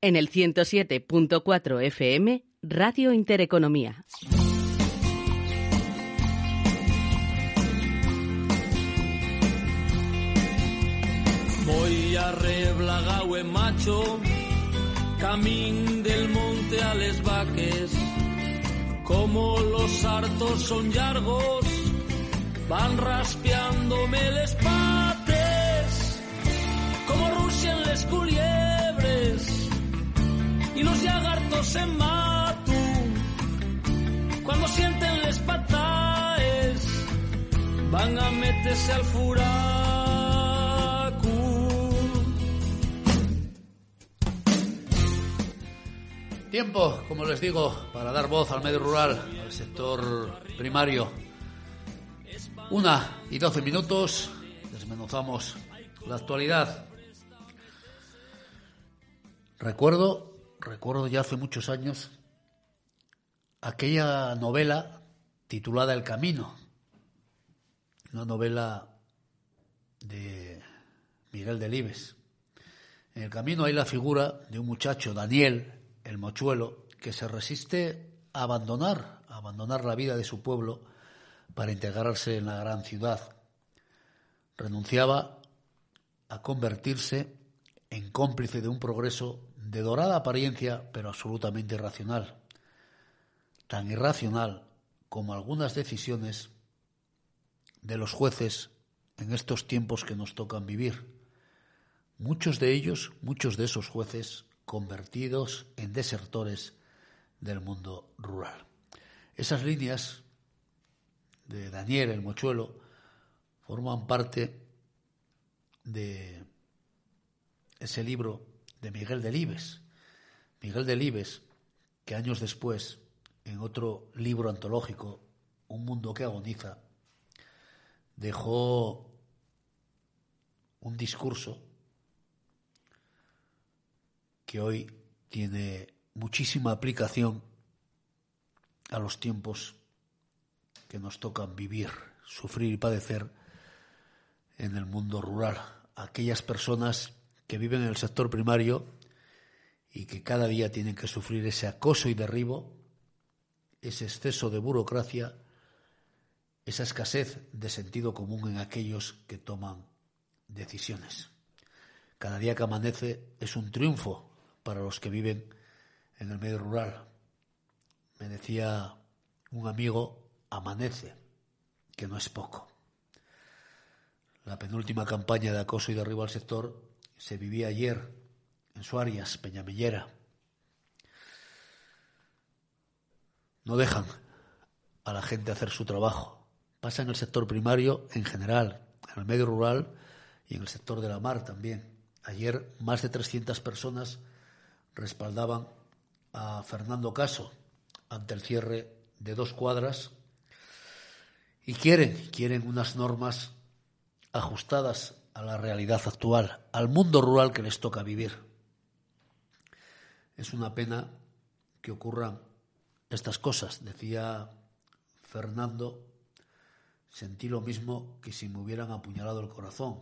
En el 107.4 FM, Radio Intereconomía. Voy a reblagau en macho, camín del monte a les vaques, como los hartos son largos, van raspeándome les pates, como rusian les culiebres, y los lagartos en matu, cuando sienten les pataes, van a meterse al furaco. Tiempo, como les digo, para dar voz al medio rural, al sector primario. Una y doce minutos, desmenuzamos la actualidad. Recuerdo, recuerdo ya hace muchos años, aquella novela titulada El Camino, una novela de Miguel Delibes. En el camino hay la figura de un muchacho, Daniel, el mochuelo, que se resiste a abandonar, a abandonar la vida de su pueblo para integrarse en la gran ciudad. Renunciaba a convertirse en cómplice de un progreso de dorada apariencia, pero absolutamente irracional. Tan irracional como algunas decisiones de los jueces en estos tiempos que nos tocan vivir. Muchos de ellos, muchos de esos jueces, convertidos en desertores del mundo rural. Esas líneas de Daniel el Mochuelo forman parte de ese libro de Miguel Delibes. Miguel Delibes, que años después, en otro libro antológico, Un mundo que agoniza, dejó un discurso que hoy tiene muchísima aplicación a los tiempos que nos tocan vivir, sufrir y padecer en el mundo rural. Aquellas personas que viven en el sector primario y que cada día tienen que sufrir ese acoso y derribo, ese exceso de burocracia, esa escasez de sentido común en aquellos que toman decisiones. Cada día que amanece es un triunfo para los que viven en el medio rural. Me decía un amigo, amanece, que no es poco. La penúltima campaña de acoso y derribo al sector se vivía ayer en Suarias, Peñamellera. No dejan a la gente hacer su trabajo. Pasa en el sector primario en general, en el medio rural y en el sector de la mar también. Ayer más de 300 personas respaldaban a Fernando Caso ante el cierre de dos cuadras y quieren, quieren unas normas ajustadas a la realidad actual, al mundo rural que les toca vivir. Es una pena que ocurran estas cosas. Decía Fernando, sentí lo mismo que si me hubieran apuñalado el corazón.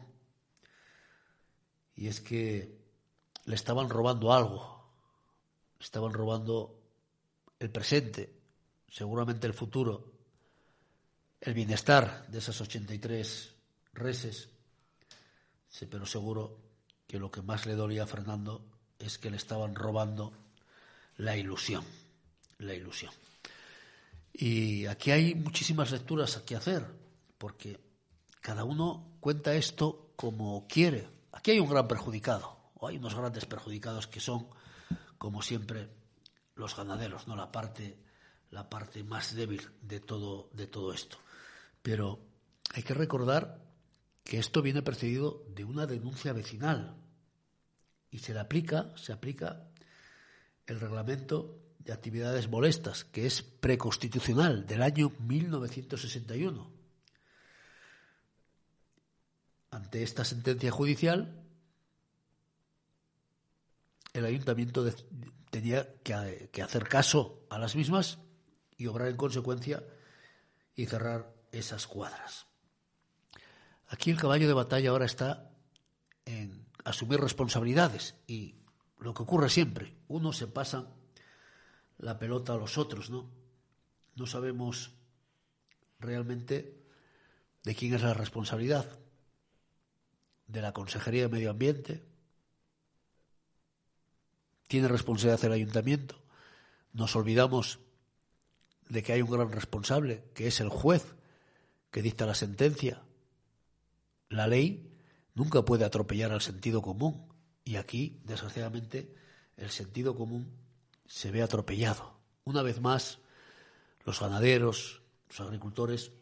Y es que le estaban robando algo, estaban robando el presente, seguramente el futuro, el bienestar de esas 83 reses, sí, pero seguro que lo que más le dolía a Fernando es que le estaban robando la ilusión, la ilusión. Y aquí hay muchísimas lecturas que hacer, porque cada uno cuenta esto como quiere. Aquí hay un gran perjudicado, o hay unos grandes perjudicados que son como siempre, los ganaderos, ¿no? La parte, la parte más débil de todo, de todo esto. Pero hay que recordar que esto viene precedido de una denuncia vecinal y se le aplica, el reglamento de actividades molestas, que es preconstitucional del año 1961. Ante esta sentencia judicial, el ayuntamiento tenía que, hacer caso a las mismas y obrar en consecuencia y cerrar esas cuadras. Aquí el caballo de batalla ahora está en asumir responsabilidades y lo que ocurre siempre, uno se pasa la pelota a los otros, ¿no? No sabemos realmente de quién es la responsabilidad. De la Consejería de Medio Ambiente. Tiene responsabilidad el ayuntamiento. Nos olvidamos de que hay un gran responsable, que es el juez que dicta la sentencia. La ley nunca puede atropellar al sentido común. Y aquí, desgraciadamente, el sentido común se ve atropellado. Una vez más, los ganaderos, los agricultores,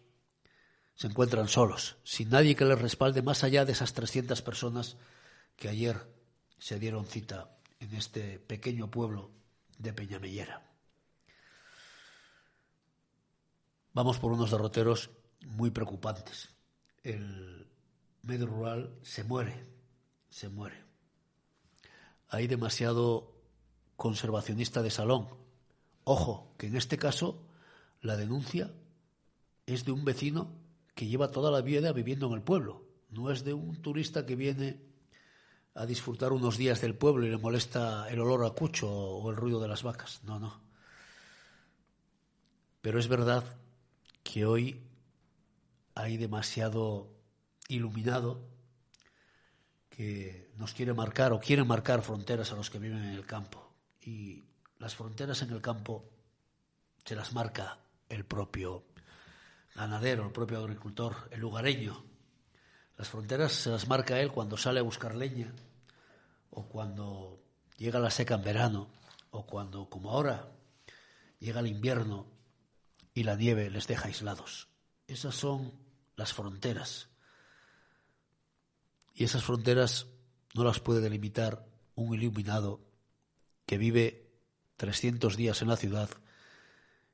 se encuentran solos, sin nadie que les respalde más allá de esas 300 personas que ayer se dieron cita en este pequeño pueblo de Peñamellera. Vamos por unos derroteros muy preocupantes. El medio rural se muere, se muere. Hay demasiado conservacionista de salón. Ojo, que en este caso la denuncia es de un vecino que lleva toda la vida viviendo en el pueblo, no es de un turista que viene a disfrutar unos días del pueblo y le molesta el olor a cucho o el ruido de las vacas. No, no. Pero es verdad que hoy hay demasiado iluminado que nos quiere marcar o quiere marcar fronteras a los que viven en el campo y las fronteras en el campo se las marca el propio ganadero, el propio agricultor, el lugareño. Las fronteras se las marca él cuando sale a buscar leña o cuando llega la seca en verano o cuando, como ahora, llega el invierno y la nieve les deja aislados. Esas son las fronteras. Y esas fronteras no las puede delimitar un iluminado que vive 300 días en la ciudad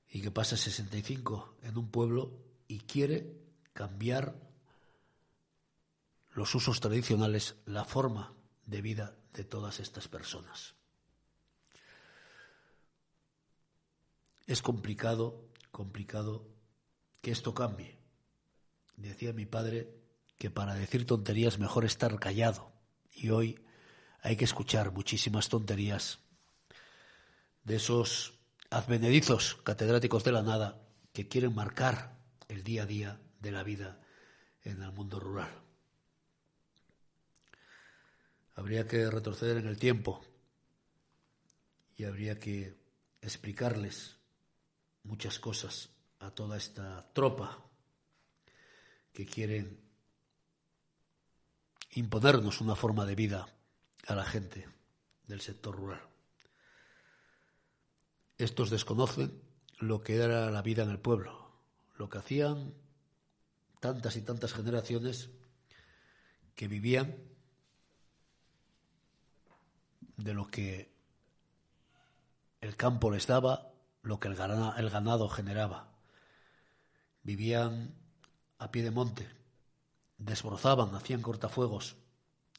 y que pasa 65 en un pueblo y quiere cambiar los usos tradicionales, la forma de vida de todas estas personas. Es complicado, complicado que esto cambie. Decía mi padre que para decir tonterías mejor estar callado y hoy hay que escuchar muchísimas tonterías de esos advenedizos catedráticos de la nada que quieren marcar el día a día de la vida en el mundo rural. Habría que retroceder en el tiempo y habría que explicarles muchas cosas a toda esta tropa que quieren imponernos una forma de vida a la gente del sector rural. Estos desconocen lo que era la vida en el pueblo, lo que hacían tantas y tantas generaciones que vivían de lo que el campo les daba, lo que el ganado, generaba. Vivían a pie de monte, desbrozaban, hacían cortafuegos.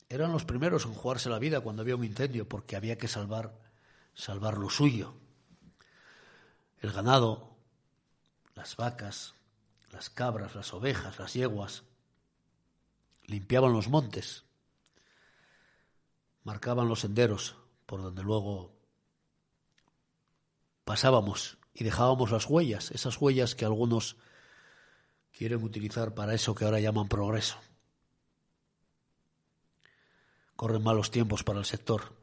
Eran los primeros en jugarse la vida cuando había un incendio porque había que salvar, salvar lo suyo el ganado, las vacas, las cabras, las ovejas, las yeguas, limpiaban los montes, marcaban los senderos por donde luego pasábamos y dejábamos las huellas, esas huellas que algunos quieren utilizar para eso que ahora llaman progreso. Corren malos tiempos para el sector.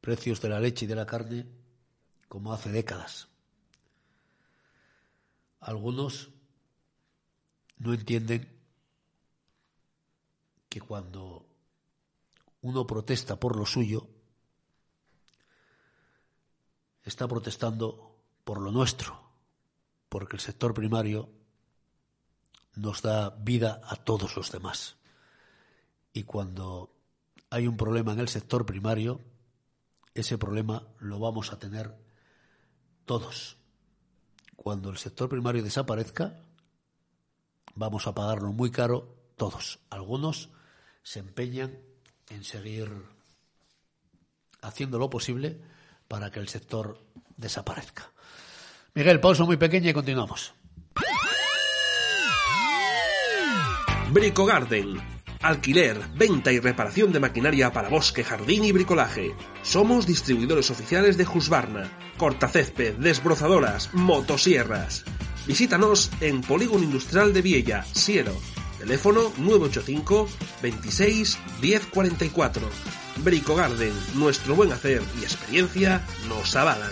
Precios de la leche y de la carne como hace décadas. Algunos no entienden que cuando uno protesta por lo suyo, está protestando por lo nuestro, porque el sector primario nos da vida a todos los demás. Y cuando hay un problema en el sector primario, ese problema lo vamos a tener todos. Cuando el sector primario desaparezca, vamos a pagarlo muy caro todos. Algunos se empeñan en seguir haciendo lo posible para que el sector desaparezca. Miguel, pausa muy pequeña y continuamos. Brico Garden. Alquiler, venta y reparación de maquinaria para bosque, jardín y bricolaje. Somos distribuidores oficiales de Husqvarna, cortacésped, desbrozadoras, motosierras. Visítanos en Polígono Industrial de Viella, Siero. Teléfono 985 26 1044. Brico Garden, nuestro buen hacer y experiencia nos avalan.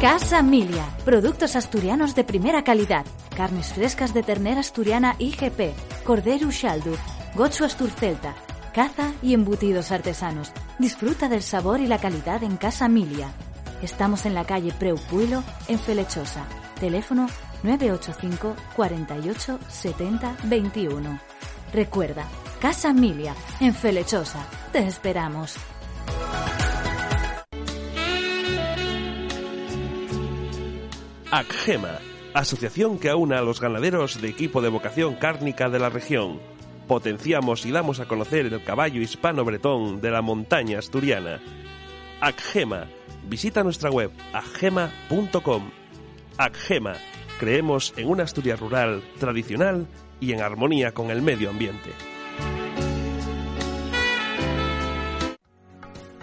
Casa Milia, productos asturianos de primera calidad, carnes frescas de ternera asturiana IGP, cordero Shaldu, gochu asturcelta, caza y embutidos artesanos. Disfruta del sabor y la calidad en Casa Milia. Estamos en la calle Preupuilo, en Felechosa. Teléfono 985 48 70 21. Recuerda, Casa Milia, en Felechosa. Te esperamos. ACGEMA, asociación que aúna a los ganaderos de equipo de vocación cárnica de la región. Potenciamos y damos a conocer el caballo hispano-bretón de la montaña asturiana. ACGEMA, visita nuestra web agema.com. ACGEMA, creemos en una Asturias rural, tradicional y en armonía con el medio ambiente.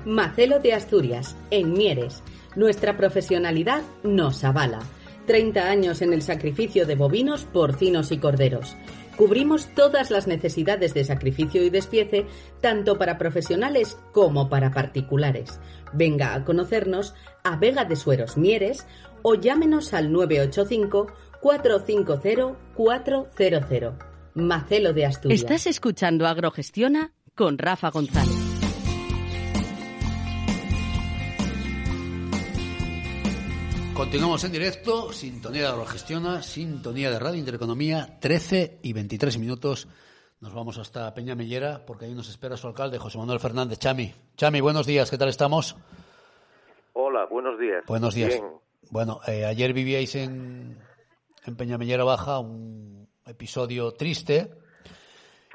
Macelo de Asturias, en Mieres. Nuestra profesionalidad nos avala. 30 años en el sacrificio de bovinos, porcinos y corderos. Cubrimos todas las necesidades de sacrificio y despiece, tanto para profesionales como para particulares. Venga a conocernos a Vega de Sueros Mieres o llámenos al 985 450 400. Macelo de Asturias. Estás escuchando Agrogestiona con Rafa González. Continuamos en directo, sintonía de Agrogestiona, sintonía de Radio Intereconomía, 13 y 23 minutos. Nos vamos hasta Peña Mellera porque ahí nos espera su alcalde, José Manuel Fernández. Chami, Chami, buenos días, ¿qué tal estamos? Hola, buenos días. Buenos días. Bueno, eh, ayer vivíais en, en Peñamellera Baja un episodio triste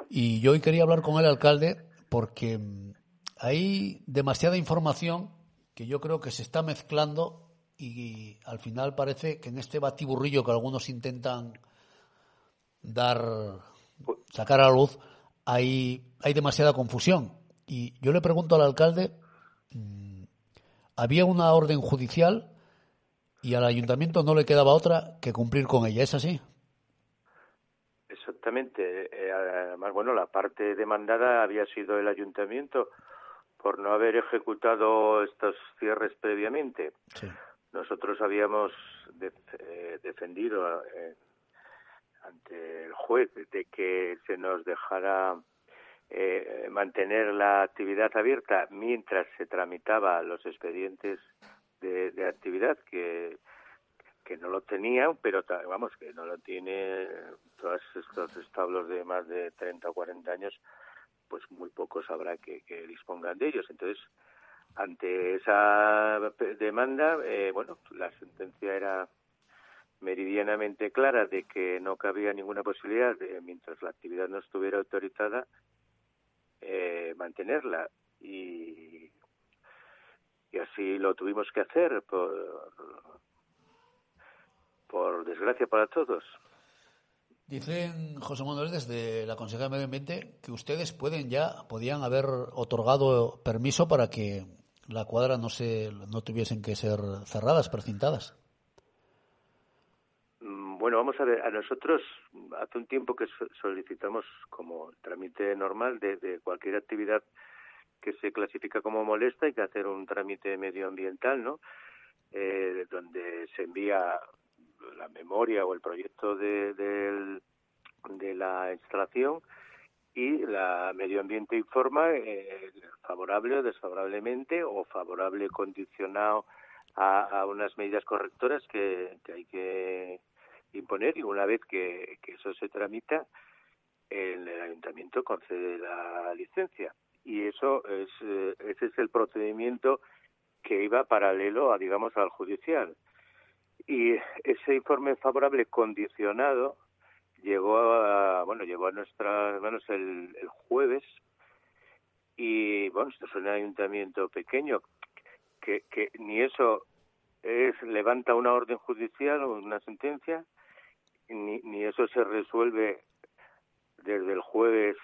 y yo hoy quería hablar con el alcalde porque mm, hay demasiada información que yo creo que se está mezclando y al final parece que en este batiburrillo que algunos intentan dar, sacar a la luz, hay, hay demasiada confusión. Y yo le pregunto al alcalde, mm, había una orden judicial y al ayuntamiento no le quedaba otra que cumplir con ella, ¿es así? Exactamente. Eh, además, bueno, la parte demandada había sido el ayuntamiento por no haber ejecutado estos cierres previamente. Sí. Nosotros habíamos eh, defendido eh, ante el juez de que se nos dejara eh, mantener la actividad abierta mientras se tramitaba los expedientes de, de actividad que que no lo tenían, pero vamos, que no lo tiene todos estos establos de más de 30 o 40 años, pues muy pocos habrá que, que dispongan de ellos. Entonces, ante esa demanda, eh, bueno, la sentencia era meridianamente clara de que no cabía ninguna posibilidad, de, mientras la actividad no estuviera autorizada, eh, mantenerla. Y, así lo tuvimos que hacer, por, por desgracia para todos. Dicen José Manuel desde la Consejería de Medio Ambiente que ustedes pueden ya, podían haber otorgado permiso para que la cuadra no se no tuviesen que ser cerradas, precintadas. Mm, bueno, vamos a ver, a nosotros hace un tiempo que solicitamos como trámite normal de, cualquier actividad que se clasifica como molesta, hay que hacer un trámite medioambiental, ¿no? Eh, donde se envía la memoria o el proyecto de, de la instalación y la medio ambiente informa eh, favorable o desfavorablemente o favorable condicionado a, unas medidas correctoras que, hay que imponer y una vez que, eso se tramita el ayuntamiento concede la licencia. Y eso es eh, ese es el procedimiento que iba paralelo a digamos al judicial. Y ese informe favorable condicionado llegó a bueno llegó a nuestras manos el, el jueves y bueno esto es un ayuntamiento pequeño que, que ni eso es levanta una orden judicial o una sentencia ni, ni eso se resuelve desde el jueves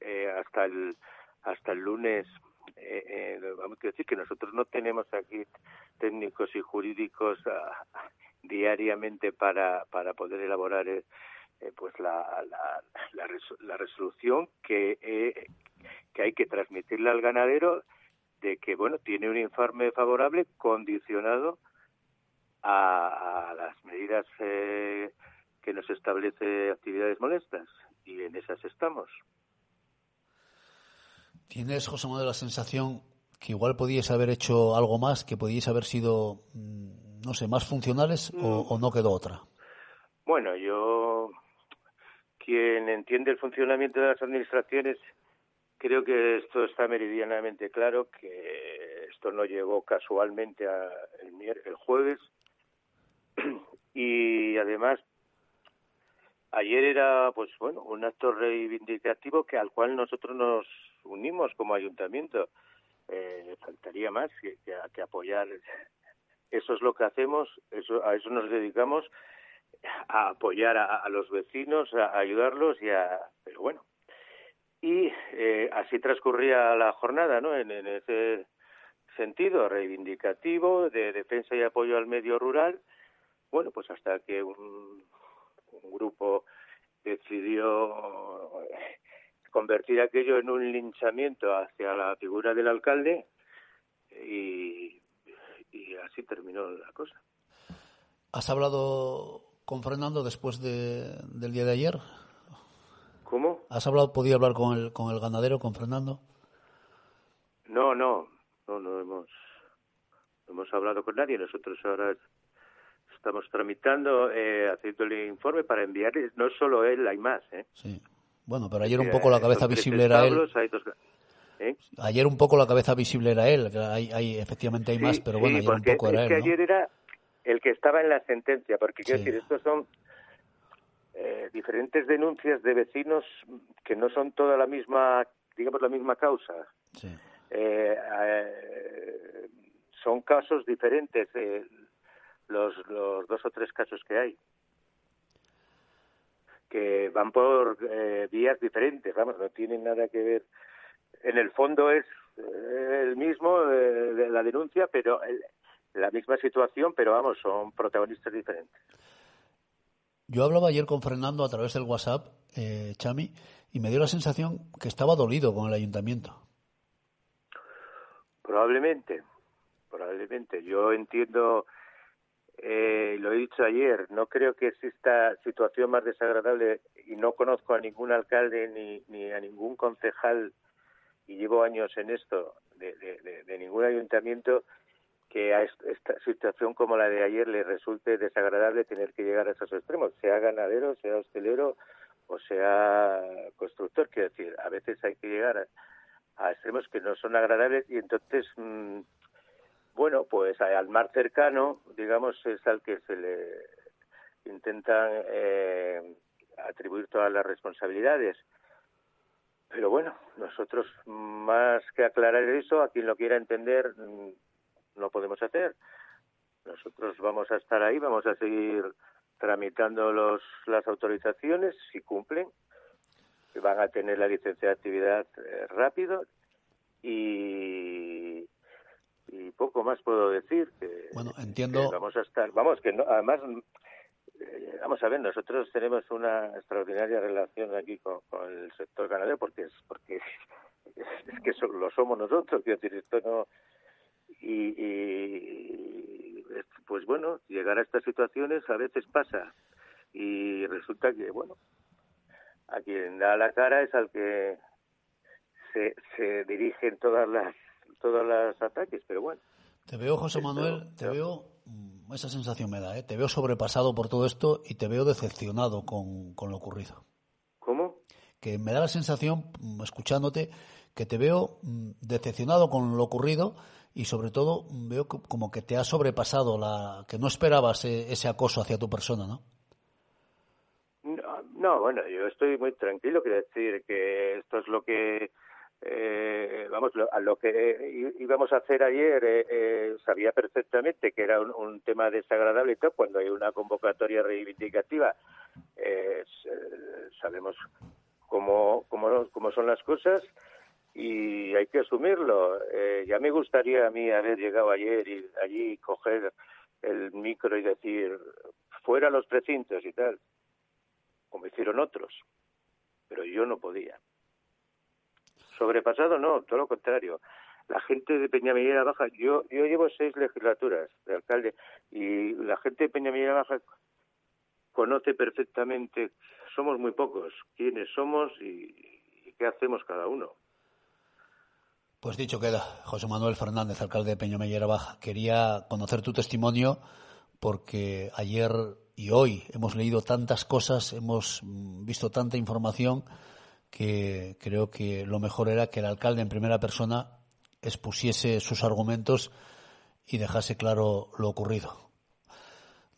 eh, hasta el hasta el lunes. Eh, eh, vamos a decir que nosotros no tenemos aquí técnicos y jurídicos ah, diariamente para para poder elaborar eh, pues la, la, la, la, resolución que eh, que hay que transmitirle al ganadero de que bueno tiene un informe favorable condicionado a, a las medidas eh, que nos establece actividades molestas y en esas estamos. ¿Tienes, José Manuel, la sensación que igual podíais haber hecho algo más, que podíais haber sido, mm, no sé, más funcionales mm. o, o, no quedó otra? Bueno, yo, quien entiende el funcionamiento de las administraciones, creo que esto está meridianamente claro, que esto no llegó casualmente a el, el jueves. Y además ayer era pues bueno un acto reivindicativo que al cual nosotros nos unimos como ayuntamiento. Eh, faltaría más que, que, que, apoyar. Eso es lo que hacemos eso a eso nos dedicamos a apoyar a, a los vecinos a, ayudarlos y a pero bueno. Y eh, así transcurría la jornada no en, en ese sentido reivindicativo de defensa y apoyo al medio rural. Bueno pues hasta que un un grupo decidió convertir aquello en un linchamiento hacia la figura del alcalde y, y así terminó la cosa. ¿Has hablado con Fernando después de, del día de ayer? ¿Cómo? ¿Has hablado, podido hablar con el, con el ganadero, con Fernando? No, no, no, no hemos, no hemos hablado con nadie. Nosotros ahora estamos tramitando, eh, haciendo el informe para enviarles, no solo él, hay más. ¿eh? Sí. Bueno, pero ayer un poco la cabeza visible era él. Hay dos, ¿eh? Ayer un poco la cabeza visible era él, hay, hay efectivamente hay sí, más, pero bueno, sí, ayer un poco era él. ¿no? ayer era el que estaba en la sentencia, porque quiero decir, estos son eh, diferentes denuncias de vecinos que no son toda la misma, digamos, la misma causa. Sí. Eh, eh, son casos diferentes. Eh, los, los dos o tres casos que hay que van por eh, vías diferentes, vamos, no tienen nada que ver. En el fondo es eh, el mismo eh, de la denuncia, pero el, la misma situación, pero vamos, son protagonistas diferentes. Yo hablaba ayer con Fernando a través del WhatsApp, eh, Chami, y me dio la sensación que estaba dolido con el ayuntamiento. Probablemente, probablemente. Yo entiendo eh, lo he dicho ayer, no creo que exista situación más desagradable y no conozco a ningún alcalde ni, ni a ningún concejal y llevo años en esto de, de, de, de ningún ayuntamiento que a esta situación como la de ayer le resulte desagradable tener que llegar a esos extremos, sea ganadero, sea hostelero o sea constructor. Quiero decir, a veces hay que llegar a, extremos que no son agradables y entonces mmm, bueno, pues al mar cercano, digamos, es al que se le intentan eh, atribuir todas las responsabilidades. Pero bueno, nosotros más que aclarar eso, a quien lo quiera entender, no podemos hacer. Nosotros vamos a estar ahí, vamos a seguir tramitando los, las autorizaciones, si cumplen, van a tener la licencia de actividad eh, rápido y, y poco más puedo decir que bueno entiendo que vamos a estar vamos que no, además eh, vamos a ver nosotros tenemos una extraordinaria relación aquí con, con el sector ganadero porque es porque es que so, lo somos nosotros quiero decir esto no y, y pues bueno llegar a estas situaciones a veces pasa y resulta que bueno a quien da la cara es al que se, se dirigen todas las todos los ataques, pero bueno. Te veo, José Manuel, te veo, esa sensación me da, ¿eh? te veo sobrepasado por todo esto y te veo decepcionado con, con lo ocurrido. ¿Cómo? que me da la sensación, mm, escuchándote, que te veo mm, decepcionado con lo ocurrido y sobre todo veo como que te ha sobrepasado la que no esperabas eh, ese acoso hacia tu persona, ¿no? No, bueno, yo estoy muy tranquilo, quiero decir que esto es lo que eh, vamos, a lo que eh, íbamos a hacer ayer eh, sabía perfectamente que era un, tema desagradable y todo, cuando hay una convocatoria reivindicativa sabemos cómo, cómo, cómo son las cosas y hay que asumirlo. ya me gustaría a mí haber llegado ayer y allí coger el micro y decir fuera los precintos y tal, como hicieron otros, pero yo no podía. Sobrepasado no, todo lo contrario. La gente de Peñamellera Baja, yo, yo llevo seis legislaturas de alcalde y la gente de Peñamellera Baja conoce perfectamente, somos muy pocos, quiénes somos y, qué hacemos cada uno. Pues dicho queda, José Manuel Fernández, alcalde de Peñamellera Baja. Quería conocer tu testimonio porque ayer y hoy hemos leído tantas cosas, hemos visto tanta información que creo que lo mejor era que el alcalde en primera persona expusiese sus argumentos y dejase claro lo ocurrido.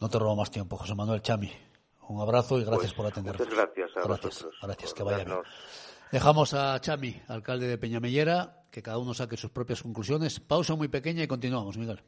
No te robo más tiempo, José Manuel Chami. Un abrazo y gracias pues, por atendernos. Muchas gracias a gracias, gracias que vaya bien. Dejamos a Chami, alcalde de Peñamellera, que cada uno saque sus propias conclusiones. Pausa muy pequeña y continuamos, Miguel.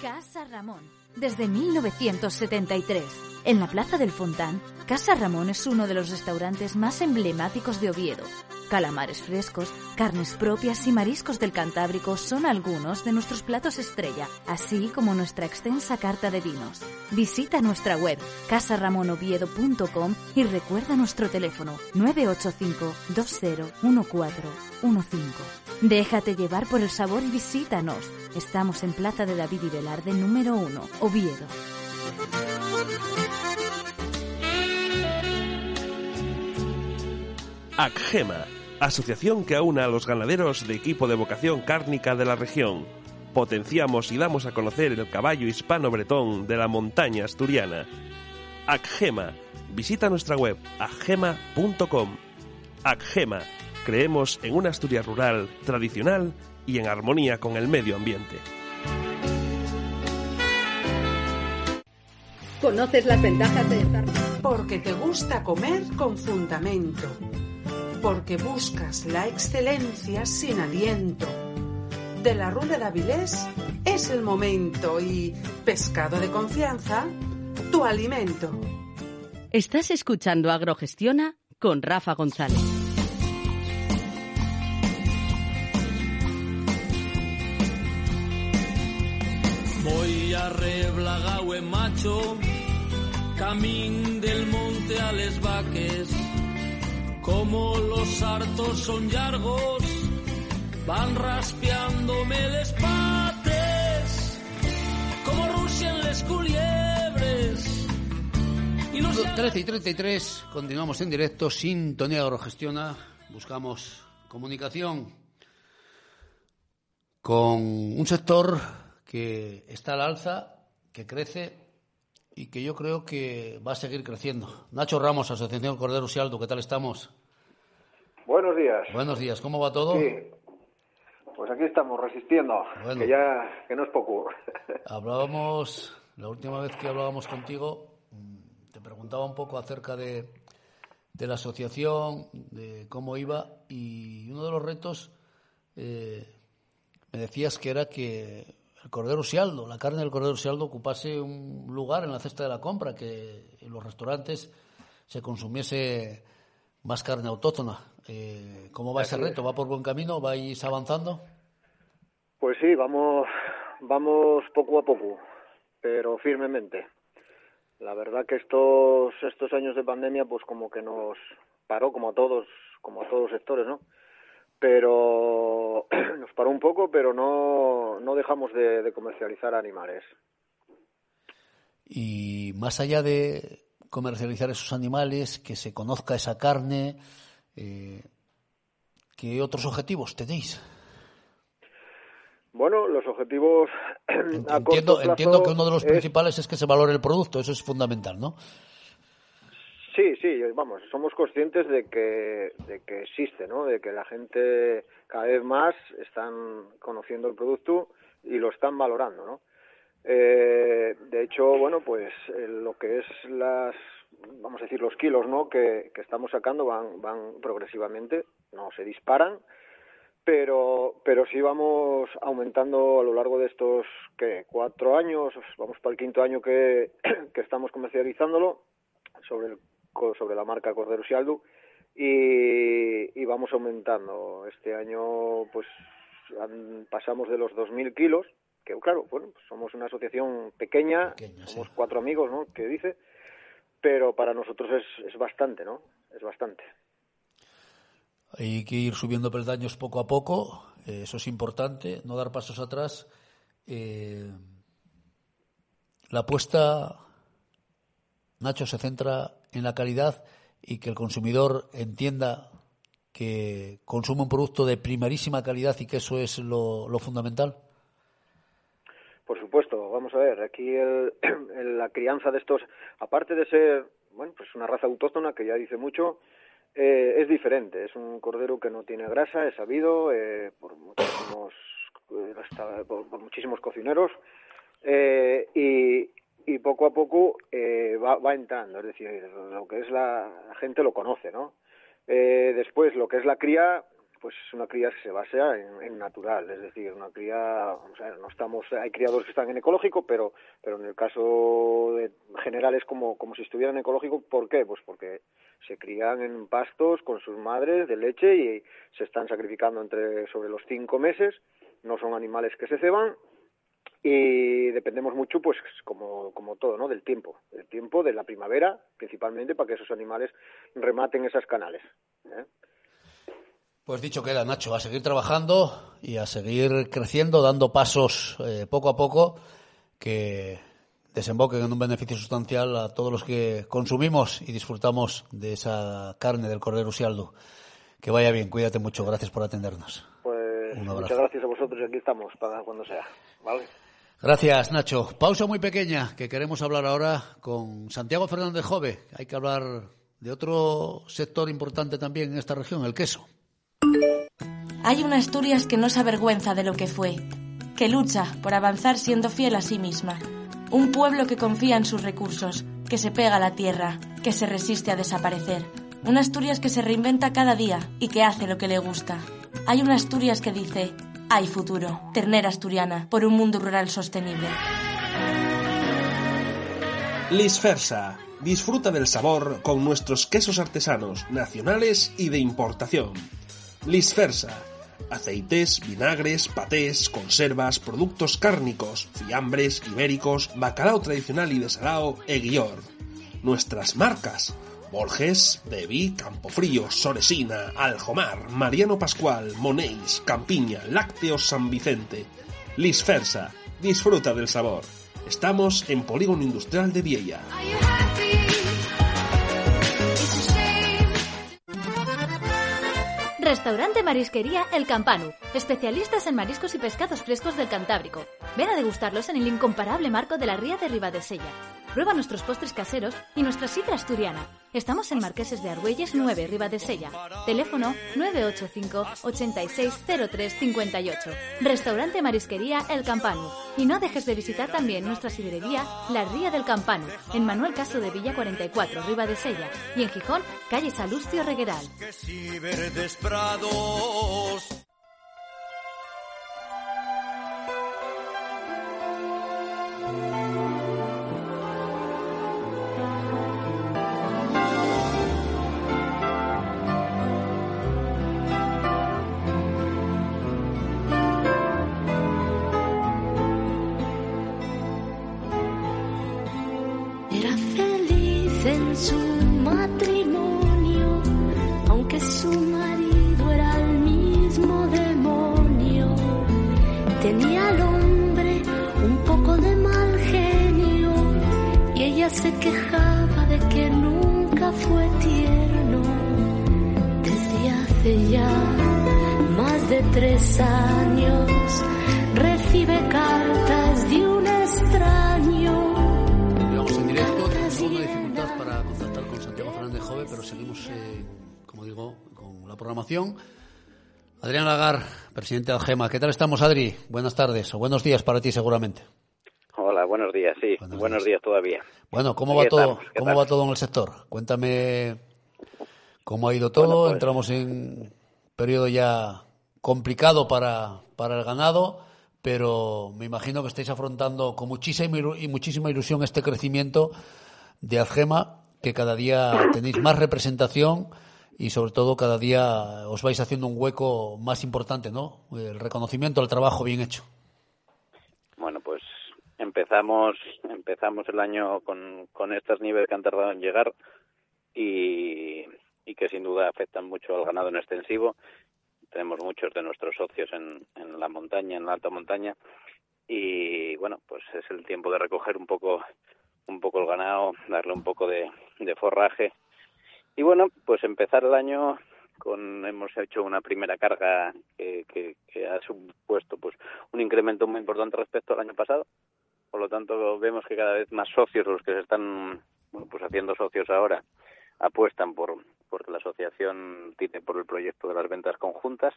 Casa Ramón, desde 1973 en la Plaza del Fontán, Casa Ramón es uno de los restaurantes más emblemáticos de Oviedo. Calamares frescos, carnes propias y mariscos del Cantábrico son algunos de nuestros platos estrella, así como nuestra extensa carta de vinos. Visita nuestra web casaramonoviedo.com y recuerda nuestro teléfono 985 201415. Déjate llevar por el sabor y visítanos. Estamos en Plaza de David y Velarde número 1, Oviedo. ACGEMA, asociación que aúna a los ganaderos de equipo de vocación cárnica de la región. Potenciamos y damos a conocer el caballo hispano-bretón de la montaña asturiana. ACGEMA, visita nuestra web agema.com. ACGEMA, creemos en una Asturias rural, tradicional y en armonía con el medio ambiente. ¿Conoces las ventajas de estar? Porque te gusta comer con fundamento. Porque buscas la excelencia sin aliento. De la Rula de Avilés es el momento y pescado de confianza, tu alimento. Estás escuchando Agrogestiona con Rafa González. Voy a reblagao en macho camín del monte a les vaques, como los hartos son largos, van raspeándome les pates, como rusian les culiebres. Y los 13 y 33, continuamos en directo, Sintonía Agrogestiona, buscamos comunicación con un sector que está al alza, que crece y que yo creo que va a seguir creciendo. Nacho Ramos, Asociación Cordero Aldo, ¿qué tal estamos? Buenos días. Buenos días, ¿cómo va todo? Sí. Pues aquí estamos resistiendo, que ya que no es poco. Hablábamos, la última vez que hablábamos contigo, mm, te preguntaba un poco acerca de, de la asociación, de cómo iba, y uno de los retos eh, me decías que era que el cordero sialdo, la carne del cordero sialdo ocupase un lugar en la cesta de la compra, que en los restaurantes se consumiese más carne autóctona. Eh, ¿Cómo va ese reto? ¿Va por buen camino? ¿Vais avanzando? Pues sí, vamos, vamos poco a poco, pero firmemente. La verdad que estos, estos años de pandemia, pues como que nos paró, como a todos, como a todos los sectores, ¿no? pero nos paró un poco, pero no, no dejamos de, comercializar animales. Y más allá de comercializar esos animales, que se conozca esa carne, eh, ¿qué otros objetivos tenéis? Bueno, los objetivos. entiendo, entiendo que uno de los principales es que se valore el producto, eso es fundamental, ¿no? Sí, sí, vamos, somos conscientes de que, de que existe, ¿no? De que la gente cada vez más están conociendo el producto y lo están valorando, ¿no? Eh, de hecho, bueno, pues lo que es las, vamos a decir, los kilos, ¿no? Que, que estamos sacando van, van progresivamente, no se disparan, pero, pero sí vamos aumentando a lo largo de estos ¿qué? cuatro años, vamos para el quinto año que, que estamos comercializándolo sobre el sobre la marca Cordero Sialdu y, y vamos aumentando. Este año pues pasamos de los 2.000 kilos, que claro, bueno, pues somos una asociación pequeña, somos cuatro amigos, ¿no?, que dice, pero para nosotros es, es bastante, ¿no?, es bastante. Hay que ir subiendo peldaños poco a poco, eh, eso es importante, no dar pasos atrás. Eh, la apuesta, Nacho, se centra en la calidad y que el consumidor entienda que consume un producto de primerísima calidad y que eso es lo, fundamental? Por supuesto, vamos a ver, aquí el, la crianza de estos, aparte de ser, bueno, pues una raza autóctona que ya dice mucho, eh, es diferente, es un cordero que no tiene grasa, es sabido eh, por muchísimos eh, por, muchísimos cocineros eh, y, y poco a poco eh, va, va, entrando, es decir, lo que es la, gente lo conoce, ¿no? Eh, después, lo que es la cría, pues es una cría que se basa en, natural, es decir, una cría, o sea, no estamos, hay criadores que están en ecológico, pero, pero en el caso de, general es como, como si estuvieran en ecológico, ¿por qué? Pues porque se crían en pastos con sus madres de leche y se están sacrificando entre sobre los cinco meses, no son animales que se ceban y dependemos mucho, pues como, como todo, ¿no? Del tiempo, del tiempo de la primavera, principalmente para que esos animales rematen esas canales. ¿eh? Pues dicho queda, Nacho, a seguir trabajando y a seguir creciendo, dando pasos eh, poco a poco que desemboquen en un beneficio sustancial a todos los que consumimos y disfrutamos de esa carne del cordero usialdo. Que vaya bien, cuídate mucho, gracias por atendernos. Pues muchas gracias a vosotros y aquí estamos para cuando sea. ¿vale? Gracias, Nacho. Pausa muy pequeña, que queremos hablar ahora con Santiago Fernández Jove. Hay que hablar de otro sector importante también en esta región, el queso. Hay una Asturias que no se avergüenza de lo que fue, que lucha por avanzar siendo fiel a sí misma. Un pueblo que confía en sus recursos, que se pega a la tierra, que se resiste a desaparecer. Una Asturias que se reinventa cada día y que hace lo que le gusta. Hay una Asturias que dice, hay futuro. Ternera asturiana por un mundo rural sostenible. Lisfersa. Disfruta del sabor con nuestros quesos artesanos, nacionales y de importación. Lisfersa. Aceites, vinagres, patés, conservas, productos cárnicos, fiambres, ibéricos, bacalao tradicional y desalao e guior. Nuestras marcas Borges, Devi, Campofrío, Soresina, Aljomar, Mariano Pascual, Monéis, Campiña, Lácteos San Vicente. Lisfersa, disfruta del sabor. Estamos en Polígono Industrial de Viella. Restaurante Marisquería El Campanu, especialistas en mariscos y pescados frescos del Cantábrico. Ven a degustarlos en el incomparable marco de la ría de Ribadesella. Prueba nuestros postres caseros y nuestra sidra asturiana. Estamos en Marqueses de Argüelles 9, Ribadesella. Teléfono 985 860358. Restaurante Marisquería El Campanu. Y no dejes de visitar también nuestra sidrería La Ría del Campanu, en Manuel Caso de Villa 44, Ribadesella. Y en Gijón, calle Salustio Regueral. Presidente de Algema. ¿Qué tal estamos, Adri? Buenas tardes o buenos días para ti, seguramente. Hola, buenos días, sí. Buenos, días. todavía. Bueno, ¿cómo va todo? ¿Cómo va todo en el sector? Cuéntame cómo ha ido todo. Pues Entramos en un periodo ya complicado para, para el ganado, pero me imagino que estáis afrontando con muchísima y muchísima ilusión este crecimiento de Algema, que cada día tenéis más representación y sobre todo cada día os vais haciendo un hueco más importante, ¿no? El reconocimiento al trabajo bien hecho. Bueno, pues empezamos empezamos el año con, con estos niveles que han tardado en llegar y, y que sin duda afectan mucho al ganado en extensivo. Tenemos muchos de nuestros socios en, en la montaña, en la alta montaña y bueno, pues es el tiempo de recoger un poco un poco el ganado, darle un poco de, de forraje y bueno, pues empezar el año con hemos hecho una primera carga que, que, ha supuesto pues un incremento muy importante respecto al año pasado. Por lo tanto, vemos que cada vez más socios, los que se están bueno, pues haciendo socios ahora, apuestan por porque la asociación tiene por el proyecto de las ventas conjuntas.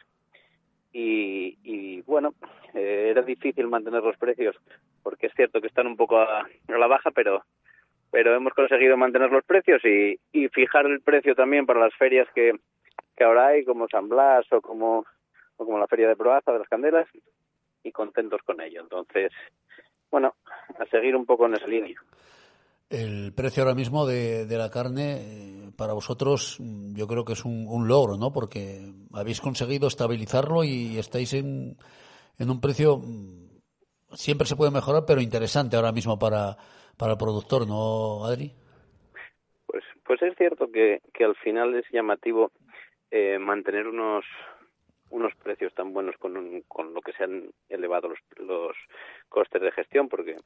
Y, y bueno, eh, era difícil mantener los precios porque es cierto que están un poco a la baja, pero pero hemos conseguido mantener los precios y, fijar el precio también para las ferias que, que ahora hay, como San Blas o como, o como la Feria de Proaza de las Candelas, y contentos con ello. Entonces, bueno, a seguir un poco en esa línea. El precio ahora mismo de, de la carne, eh, para vosotros, yo creo que es un, un, logro, ¿no? Porque habéis conseguido estabilizarlo y estáis en, en un precio, mm, siempre se puede mejorar, pero interesante ahora mismo para, para el productor, ¿no, Adri? Pues, pues es cierto que, que al final es llamativo eh, mantener unos unos precios tan buenos con, con lo que se han elevado los, los costes de gestión, porque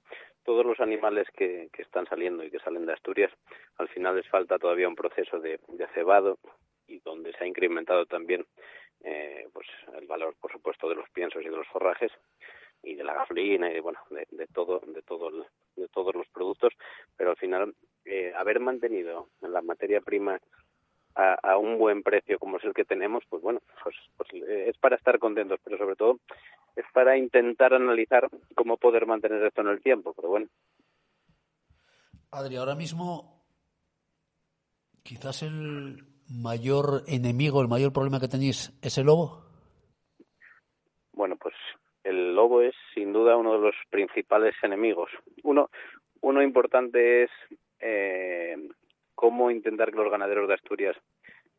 todos los animales que, que están saliendo y que salen de Asturias, al final les falta todavía un proceso de, de cebado y donde se ha incrementado también eh, pues el valor, por supuesto, de los piensos y de los forrajes y de la gasolina y bueno de, de todo de todo de todos los productos pero al final eh, haber mantenido la materia prima a, a, un buen precio como es el que tenemos pues bueno pues, pues eh, es para estar contentos pero sobre todo es para intentar analizar cómo poder mantener esto en el tiempo pero bueno. Adri ahora mismo quizás el mayor enemigo el mayor problema que tenéis es el lobo. Bueno pues el lobo es sin duda uno de los principales enemigos. Uno, uno importante es eh, cómo intentar que los ganaderos de Asturias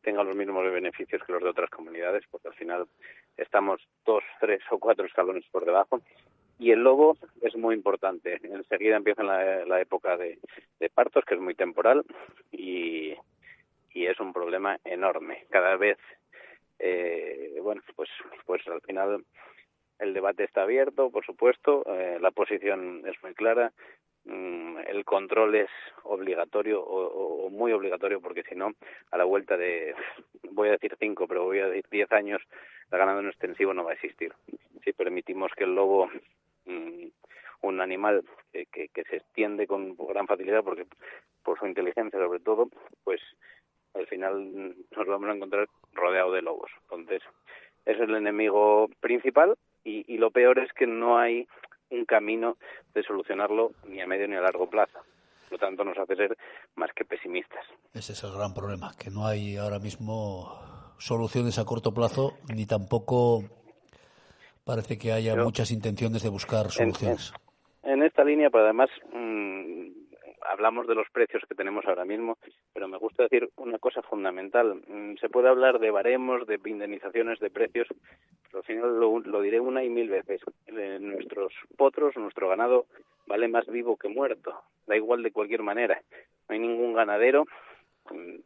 tengan los mismos beneficios que los de otras comunidades, porque al final estamos dos, tres o cuatro escalones por debajo. Y el lobo es muy importante. Enseguida empieza la, la época de, de, partos, que es muy temporal, y, y es un problema enorme. Cada vez, eh, bueno, pues, pues al final el debate está abierto, por supuesto, eh, la posición es muy clara, mm, el control es obligatorio o, muy obligatorio porque si no, a la vuelta de, voy a decir cinco, pero voy a decir diez años, la ganado en extensivo no va a existir. Si permitimos que el lobo, mm, un animal que, que, que se extiende con gran facilidad porque por su inteligencia sobre todo, pues al final nos vamos a encontrar rodeado de lobos. Entonces, es el enemigo principal y, y lo peor es que no hay un camino de solucionarlo ni a medio ni a largo plazo. Por lo tanto, nos hace ser más que pesimistas. Ese es el gran problema, que no hay ahora mismo soluciones a corto plazo, ni tampoco parece que haya Pero, muchas intenciones de buscar soluciones. En, en, esta línea, pero además, mmm, hablamos de los precios que tenemos ahora mismo, pero me gusta decir una cosa fundamental. Mm, se puede hablar de baremos, de indemnizaciones, de precios, pero al final lo, lo diré una y mil veces. Eh, nuestros potros, nuestro ganado, vale más vivo que muerto. Da igual de cualquier manera. No hay ningún ganadero mm,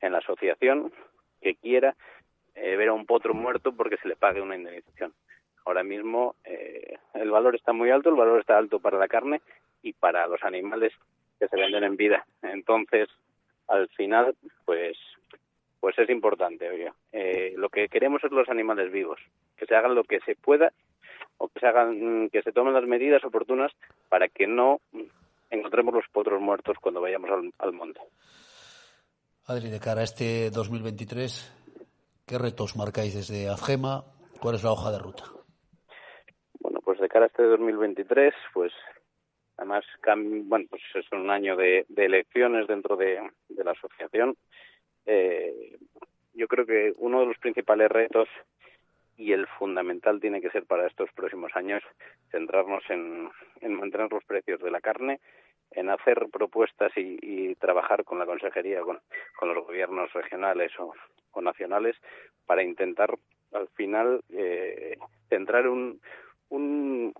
en la asociación que quiera eh, ver a un potro muerto porque se le pague una indemnización. Ahora mismo eh, el valor está muy alto, el valor está alto para la carne y para los animales que se venden en vida. Entonces, al final, pues pues es importante, oye. Eh, lo que queremos es los animales vivos, que se hagan lo que se pueda o que se hagan, que se tomen las medidas oportunas para que no encontremos los potros muertos cuando vayamos al, al monte. Adri, de cara a este 2023, ¿qué retos marcáis desde AFGEMA? ¿Cuál es la hoja de ruta? Bueno, pues de cara a este 2023, pues además, bueno, pues es un año de, elecciones dentro de, la asociación. Eh, yo creo que uno de los principales retos y el fundamental tiene que ser para estos próximos años centrarnos en, mantener los precios de la carne, en hacer propuestas y, trabajar con la consejería, con, los gobiernos regionales o, nacionales para intentar al final eh, centrar un, un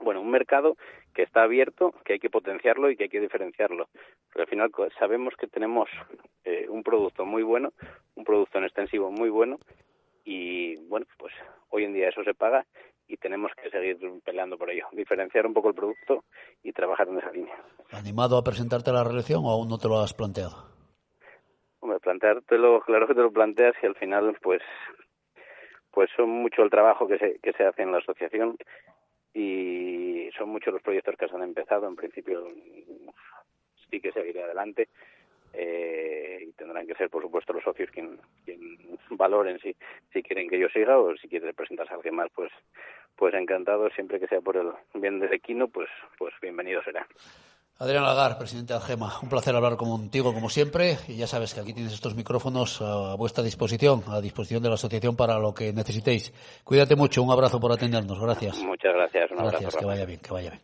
bueno un mercado que está abierto, que hay que potenciarlo y que hay que diferenciarlo. Porque al final sabemos que tenemos eh, un producto muy bueno, un producto en extensivo muy bueno y bueno, pues hoy en día eso se paga y tenemos que seguir peleando por ello, diferenciar un poco el producto y trabajar en esa línea. ¿Animado a presentarte a la reelección o aún no te lo has planteado? Hombre, planteártelo, claro que te lo planteas y al final pues pues son mucho el trabajo que se, que se hace en la asociación y son muchos los proyectos que se han empezado. En principio sí que seguiré adelante eh, y tendrán que ser, por supuesto, los socios quien, quien valoren si, si quieren que yo siga o si quiere presentarse a alguien más, pues pues encantado, siempre que sea por el bien de Equino, pues, pues bienvenido será. Adrián Lagar, presidente de Algema, un placer hablar contigo como siempre y ya sabes que aquí tienes estos micrófonos a vuestra disposición, a disposición de la asociación para lo que necesitéis. Cuídate mucho, un abrazo por atendernos, gracias. Muchas gracias, un gracias, que vaya bien, que vaya bien.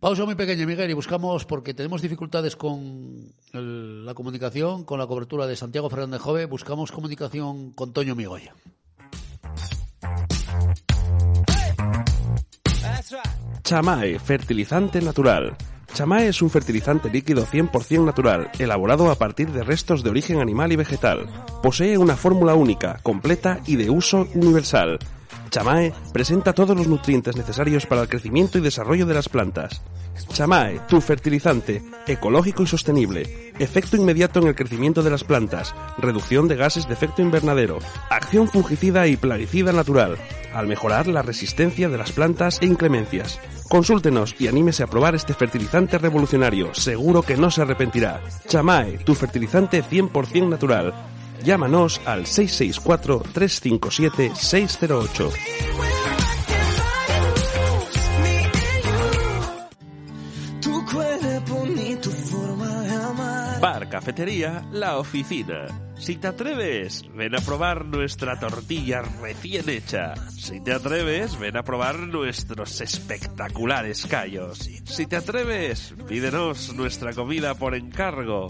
Pausa muy pequeña, Miguel, y buscamos, porque tenemos dificultades con la comunicación, con la cobertura de Santiago Fernández Jove, buscamos comunicación con Toño Migoya. Chamae, fertilizante natural Chamae es un fertilizante líquido 100% natural, elaborado a partir de restos de origen animal y vegetal. Posee una fórmula única, completa y de uso universal. Chamae presenta todos los nutrientes necesarios para el crecimiento y desarrollo de las plantas. Chamae, tu fertilizante, ecológico y sostenible. Efecto inmediato en el crecimiento de las plantas. Reducción de gases de efecto invernadero. Acción fungicida y plaguicida natural. Al mejorar la resistencia de las plantas e inclemencias. Consúltenos y anímese a probar este fertilizante revolucionario. Seguro que no se arrepentirá. Chamae, tu fertilizante 100% natural. Llámanos al 664-357-608. Cafetería La Oficina. Si te atreves, ven a probar nuestra tortilla recién hecha. Si te atreves, ven a probar nuestros espectaculares callos. Si te atreves, pídenos nuestra comida por encargo.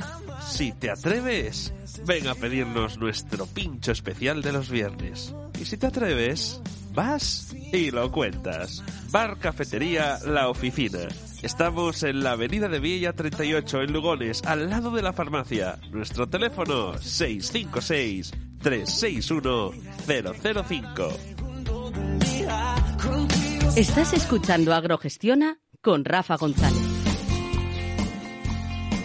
Si te atreves, ven a pedirnos nuestro pincho especial de los viernes. Y si te atreves, vas y lo cuentas. Bar Cafetería La Oficina. Estamos en la avenida de Villa 38 en Lugones, al lado de la farmacia. Nuestro teléfono 656-361-005. Estás escuchando Agrogestiona con Rafa González.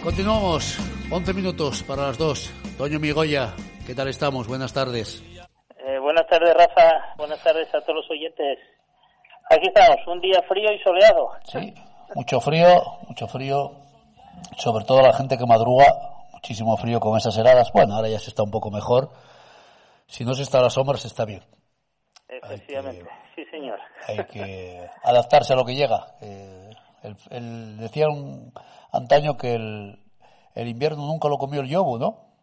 Continuamos. 11 minutos para las 2. Toño Migoya, ¿qué tal estamos? Buenas tardes. Eh, buenas tardes, Rafa. Buenas tardes a todos los oyentes. Aquí estamos, un día frío y soleado. Sí, mucho frío, mucho frío, sobre todo la gente que madruga, muchísimo frío con esas heladas. Bueno, ahora ya se está un poco mejor. Si no se está a la sombra, se está bien. Efectivamente, sí, señor. Hay que adaptarse a lo que llega. Eh, el, decía un antaño que el, el, invierno nunca lo comió el yobu, ¿no?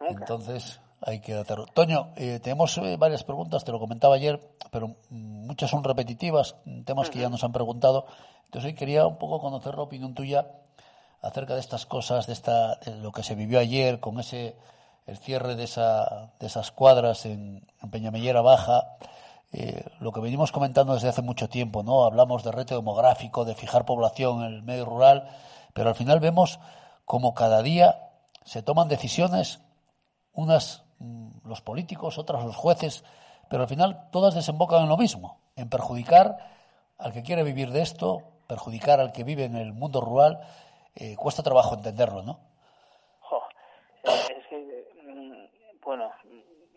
Entonces hay que adaptarlo. Toño, eh, tenemos eh, varias preguntas, te lo comentaba ayer, pero muchas son repetitivas, temas que ya nos han preguntado. Entonces hoy quería un poco conocer la opinión tuya acerca de estas cosas, de, esta, de lo que se vivió ayer con ese el cierre de, esa, de esas cuadras en, Peñamellera Baja, eh, lo que venimos comentando desde hace mucho tiempo, ¿no? Hablamos de reto demográfico, de fijar población en el medio rural, pero al final vemos como cada día se toman decisiones, unas mm, los políticos, otras los jueces, pero al final todas desembocan en lo mismo, en perjudicar al que quiere vivir de esto, perjudicar al que vive en el mundo rural, eh, cuesta trabajo entenderlo, ¿no? es que, mm, bueno,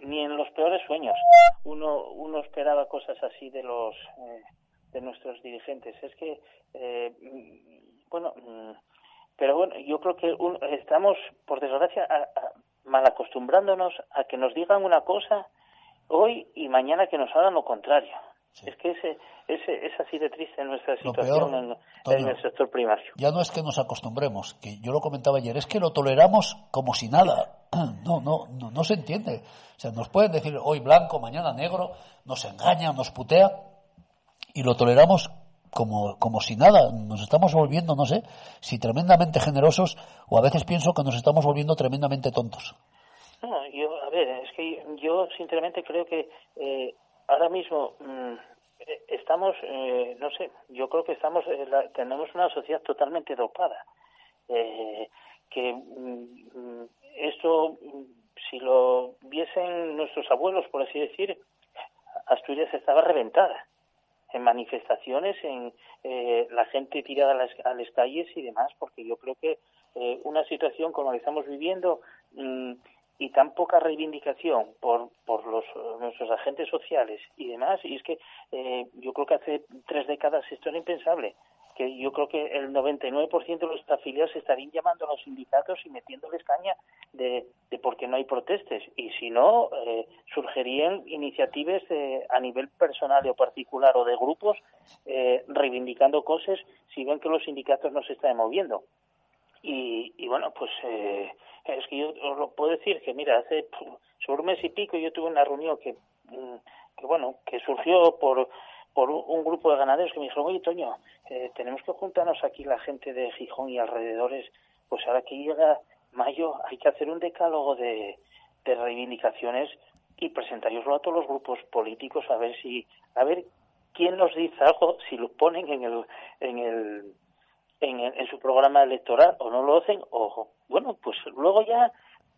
ni en los peores sueños uno, uno esperaba cosas así de los eh, de nuestros dirigentes. Es que, eh, mm, bueno, mm, pero bueno, yo creo que estamos, por desgracia, mal acostumbrándonos a que nos digan una cosa hoy y mañana que nos hagan lo contrario. Es que ese, ese, es así de triste nuestra situación en, el sector primario. Ya no es que nos acostumbremos, que yo lo comentaba ayer, es que lo toleramos como si nada. No, no, no, no se entiende. O sea, nos pueden decir hoy blanco, mañana negro, nos engaña, nos putea, y lo toleramos como, como si nada. Nos estamos volviendo, no sé, si tremendamente generosos, o a veces pienso que nos estamos volviendo tremendamente tontos. No, yo, a ver, es que yo sinceramente creo que eh, ahora mismo mm, eh, estamos, eh, no sé, yo creo que estamos, eh, tenemos una sociedad totalmente dopada. que mm, esto, si lo viesen nuestros abuelos, por así decir, Asturias estaba reventada en manifestaciones, en la gente tirada a las, a calles y demás, porque yo creo que una situación como la que estamos viviendo mm, y tan poca reivindicación por, por los, nuestros agentes sociales y demás, y es que eh, yo creo que hace tres décadas esto era impensable, que yo creo que el 99% de los afiliados estarían llamando a los sindicatos y metiéndoles caña de, de por qué no hay protestas, y si no, eh, surgirían iniciativas a nivel personal o particular o de grupos eh, reivindicando cosas si ven que los sindicatos no se están moviendo. Y, y bueno, pues eh, es que yo os lo puedo decir que, mira, hace sobre un mes y pico yo tuve una reunión que, mm, que bueno, que surgió por, por un grupo de ganaderos que me dijeron, oye, Toño, eh, tenemos que juntarnos aquí la gente de Gijón y alrededores, pues ahora que llega mayo hay que hacer un decálogo de, de reivindicaciones y presentároslo a todos los grupos políticos a ver si, a ver quién nos dice algo, si lo ponen en el, en el en, su programa electoral o no lo hacen o bueno pues luego ya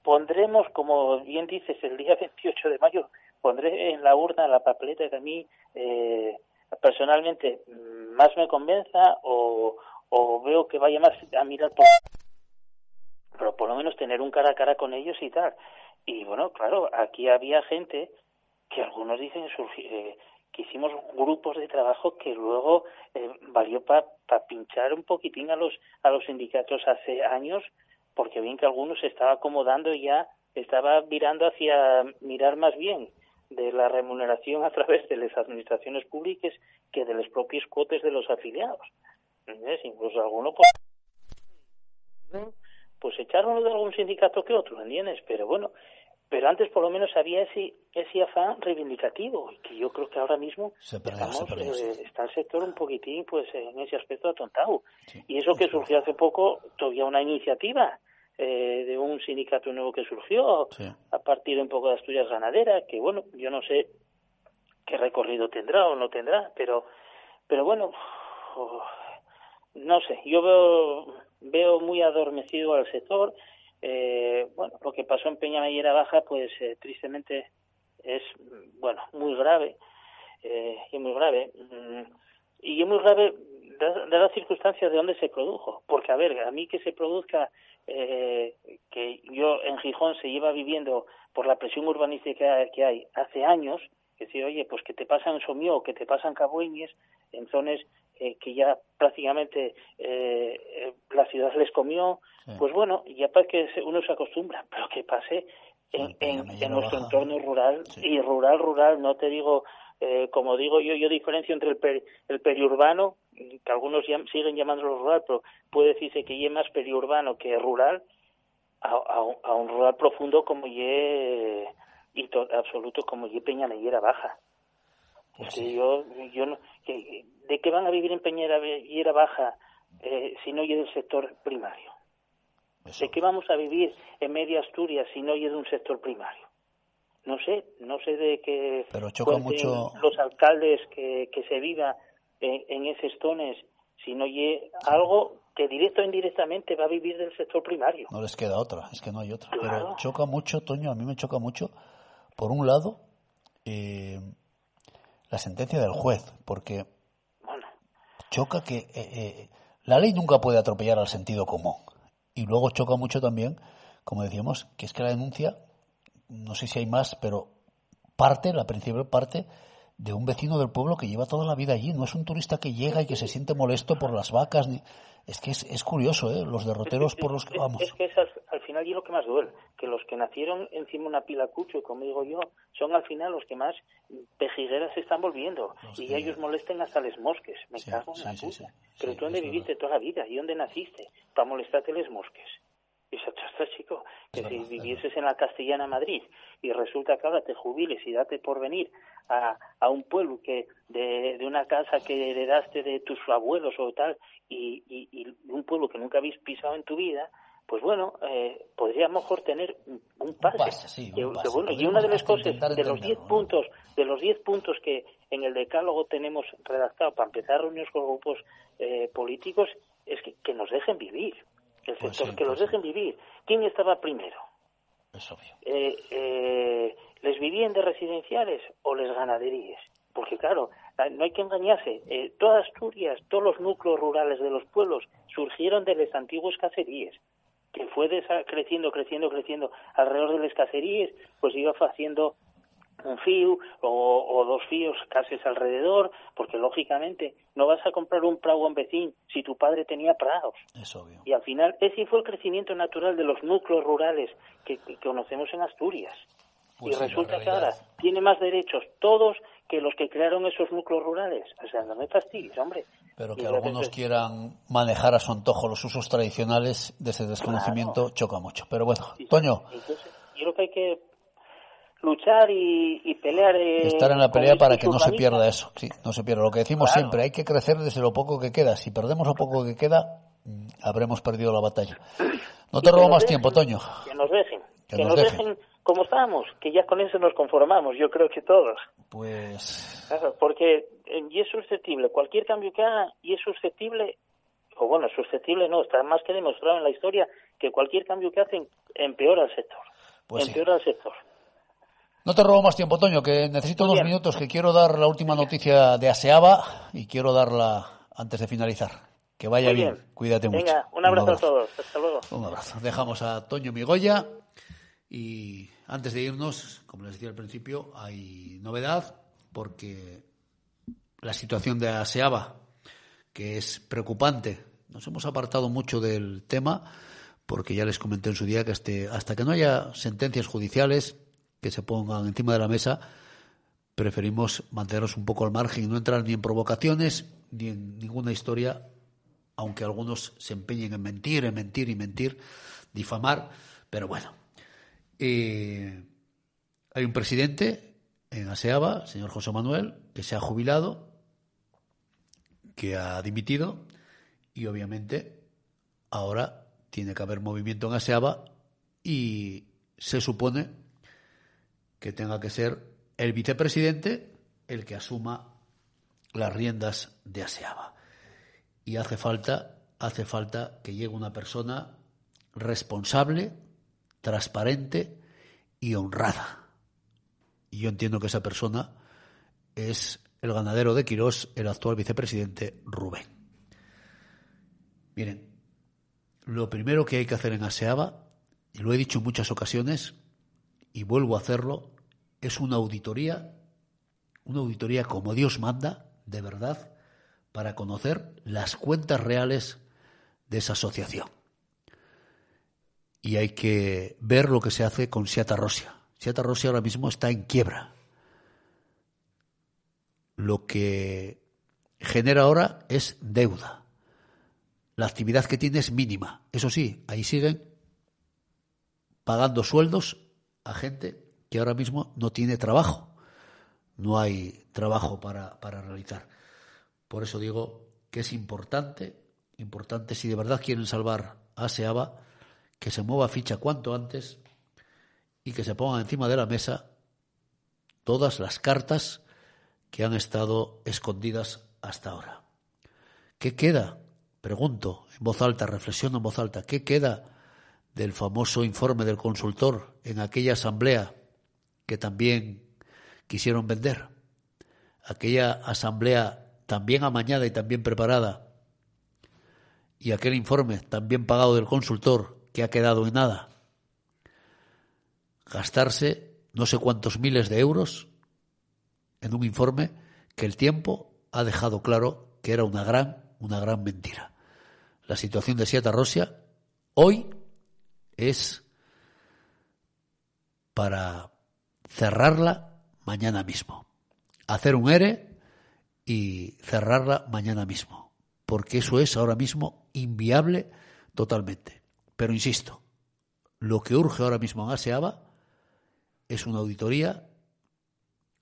pondremos como bien dices el día 28 de mayo pondré en la urna la papeleta que a mí eh, personalmente más me convenza o, o veo que vaya más a mirar por pero por lo menos tener un cara a cara con ellos y tal. Y bueno claro aquí había gente que algunos dicen eh, que hicimos grupos de trabajo que luego eh, valió para pinchar un poquitín a los a los sindicatos hace años porque bien que algunos se estaba acomodando y ya estaba virando hacia mirar más bien de la remuneración a través de las administraciones públicas que de los propios cuotes de los afiliados. Incluso algunos pues, pues echaron de algún sindicato que otro, ¿entiendes? Pero bueno, pero antes por lo menos había ese, ese afán reivindicativo, que yo creo que ahora mismo eh, está el sector un poquitín pues en ese aspecto atontado. Y eso que surgió hace poco, todavía una iniciativa eh, de un sindicato nuevo que surgió a partir de un poco de Asturias Ganadera, que bueno, yo no sé qué recorrido tendrá o no tendrá, pero, pero bueno, no sé, yo veo, veo muy adormecido al sector. Eh, bueno, lo que pasó en Peñamellera Baja, pues eh, tristemente es, bueno, muy grave, eh, y muy grave, mm, y es muy grave de, las circunstancias de donde se produjo, porque a ver, a mí que se produzca, eh, que yo en Gijón se lleva viviendo por la presión urbanística que hay hace años, que decir, oye, pues que te pasan Somió, que te pasan Cabueñes, en zonas eh, que ya prácticamente eh, la ciudad les comió, pues bueno, ya para que uno se acostumbra, pero que pase en, en, nuestro entorno rural y rural, rural, no te digo, eh, como digo yo, yo diferencio entre el, el periurbano, que algunos siguen llamándolo rural, pero puede decirse que es más periurbano que rural, a, a, un rural profundo como ye y absoluto como ye Peñanellera Baja. Pues yo, yo no, ¿De qué van a vivir en Peñera Baja eh, si no hay del sector primario? ¿De qué vamos a vivir en Media Asturias si no hay de un sector primario? No sé, no sé de qué Pero choca mucho los alcaldes que, que se viva en, en esos tones si no hay algo que directo o indirectamente va a vivir del sector primario. No les queda otra, es que no hay otra. Pero choca mucho, Toño, a mí me choca mucho, por un lado, eh, la sentencia del juez, porque choca que eh, eh, la ley nunca puede atropellar al sentido común. Y luego choca mucho también, como decíamos, que es que la denuncia, no sé si hay más, pero parte, la principal parte, de un vecino del pueblo que lleva toda la vida allí. No es un turista que llega y que se siente molesto por las vacas. Ni... Es que es, es curioso, ¿eh? Los derroteros por los que vamos. Es que es al, final y lo que más duele, que los que nacieron encima de una pila cucho, como digo yo, son al final los que más pejigueras se están volviendo. y ellos molesten hasta les mosques. Me cago en la puta. Pero tú dónde viviste toda la vida y dónde naciste para molestarte les mosques. Esa chasta, chico, que si vivieses en la Castellana Madrid y resulta que ahora te jubiles y date por venir a, a un pueblo que de, de, una casa que heredaste de tus abuelos o tal y, y, y un pueblo que nunca habéis pisado en tu vida, pues bueno, eh, podría mejor tener un pase. y una de las cosas, de los 10 puntos, de los 10 puntos que en el decálogo tenemos redactado para empezar reuniones con grupos eh, políticos, es que, que nos dejen vivir el pues sector, que los pues dejen vivir. ¿Quién estaba primero? Es obvio. Eh, eh, ¿Les viviendas residenciales o les ganaderías? Porque claro, no hay que engañarse. Eh, todas Asturias, todos los núcleos rurales de los pueblos surgieron de las antiguas cacerías que fue creciendo, creciendo, creciendo alrededor de las cacerías, pues iba haciendo un fío o, dos fíos casi alrededor, porque lógicamente no vas a comprar un prado en vecino si tu padre tenía prados. Es obvio. Y al final ese fue el crecimiento natural de los núcleos rurales que, conocemos en Asturias. Pues y resulta que ahora tiene más derechos todos que los que crearon esos núcleos rurales. O sea, no me fastidies, hombre. Pero que algunos quieran manejar a su antojo los usos tradicionales de ese desconocimiento choca mucho. Pero bueno, Toño. yo creo que hay que luchar y, pelear. Eh, Estar en la pelea para que no se pierda eso, sí, no se pierda. Lo que decimos siempre, hay que crecer desde lo poco que queda. Si perdemos lo poco que queda, mm, habremos perdido la batalla. No te robo más tiempo, Toño. Que nos dejen. Que, nos, dejen. como estamos, que ya con eso nos conformamos, yo creo que todos. Pues. porque eh, y es susceptible, cualquier cambio que haga, y es susceptible, o bueno, susceptible no, está más que demostrado en la historia que cualquier cambio que hacen empeora el sector. Pues empeora el sector. No te robo más tiempo, Toño, que necesito dos minutos, que quiero dar la última noticia de Aseaba y quiero darla antes de finalizar. Que vaya bien. cuídate mucho. Venga, un abrazo, a todos, hasta luego. Un abrazo. Dejamos a Toño Migoya y antes de irnos, como les decía al principio, hay novedad porque la situación de Aseaba, que es preocupante, nos hemos apartado mucho del tema porque ya les comenté en su día que este, hasta que no haya sentencias judiciales que se pongan encima de la mesa, preferimos mantenernos un poco al margen y no entrar ni en provocaciones ni en ninguna historia, aunque algunos se empeñen en mentir, en mentir y mentir, difamar, pero bueno. Eh, hay un presidente en ASEABA, señor José Manuel, que se ha jubilado, que ha dimitido y obviamente ahora tiene que haber movimiento en ASEABA y se supone que tenga que ser el vicepresidente el que asuma las riendas de ASEABA. Y hace falta, hace falta que llegue una persona responsable, transparente y honrada. Y yo entiendo que esa persona es el ganadero de Quirós, el actual vicepresidente Rubén. Miren, lo primero que hay que hacer en ASEABA, y lo he dicho en muchas ocasiones, y vuelvo a hacerlo, es una auditoría, una auditoría como Dios manda, de verdad, para conocer las cuentas reales de esa asociación. Y hay que ver lo que se hace con Siata Rosia. Siata Rosia ahora mismo está en quiebra. Lo que genera ahora es deuda. La actividad que tiene es mínima. Eso sí, ahí siguen pagando sueldos a gente que ahora mismo no tiene trabajo. No hay trabajo para, para realizar. Por eso digo que es importante, importante si de verdad quieren salvar a Seaba, que se mueva ficha cuanto antes y que se pongan encima de la mesa todas las cartas que han estado escondidas hasta ahora. ¿Qué queda? Pregunto en voz alta, reflexiono en voz alta, ¿qué queda del famoso informe del consultor en aquella asamblea que también quisieron vender. Aquella asamblea también amañada y también preparada y aquel informe también pagado del consultor que ha quedado en nada. Gastarse no sé cuántos miles de euros en un informe que el tiempo ha dejado claro que era una gran, una gran mentira. La situación de Sieta Rosia hoy es para cerrarla mañana mismo. Hacer un ERE y cerrarla mañana mismo. Porque eso es ahora mismo inviable totalmente. Pero insisto, lo que urge ahora mismo en ASEABA es una auditoría,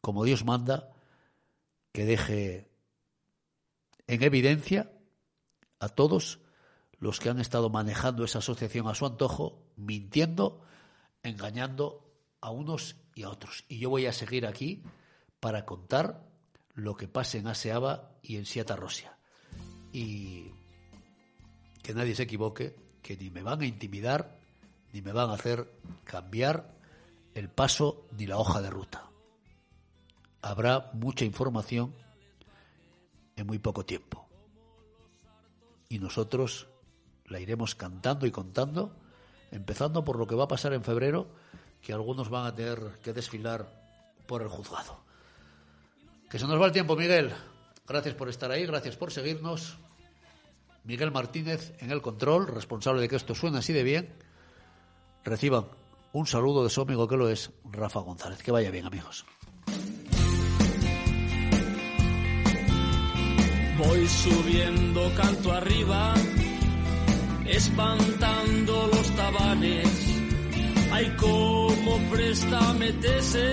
como Dios manda, que deje en evidencia a todos los que han estado manejando esa asociación a su antojo, mintiendo, engañando a unos y a otros. Y yo voy a seguir aquí para contar lo que pase en Aseaba y en Siata Rosia. Y que nadie se equivoque, que ni me van a intimidar, ni me van a hacer cambiar el paso ni la hoja de ruta. Habrá mucha información en muy poco tiempo. Y nosotros la iremos cantando y contando, empezando por lo que va a pasar en febrero, que algunos van a tener que desfilar por el juzgado. Que se nos va el tiempo, Miguel. Gracias por estar ahí, gracias por seguirnos. Miguel Martínez en el control, responsable de que esto suene así de bien. Reciban un saludo de su amigo que lo es, Rafa González. Que vaya bien, amigos. Voy subiendo canto arriba, espantando los tabanes. Ay, como presta metese,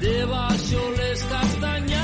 debajo les castañas.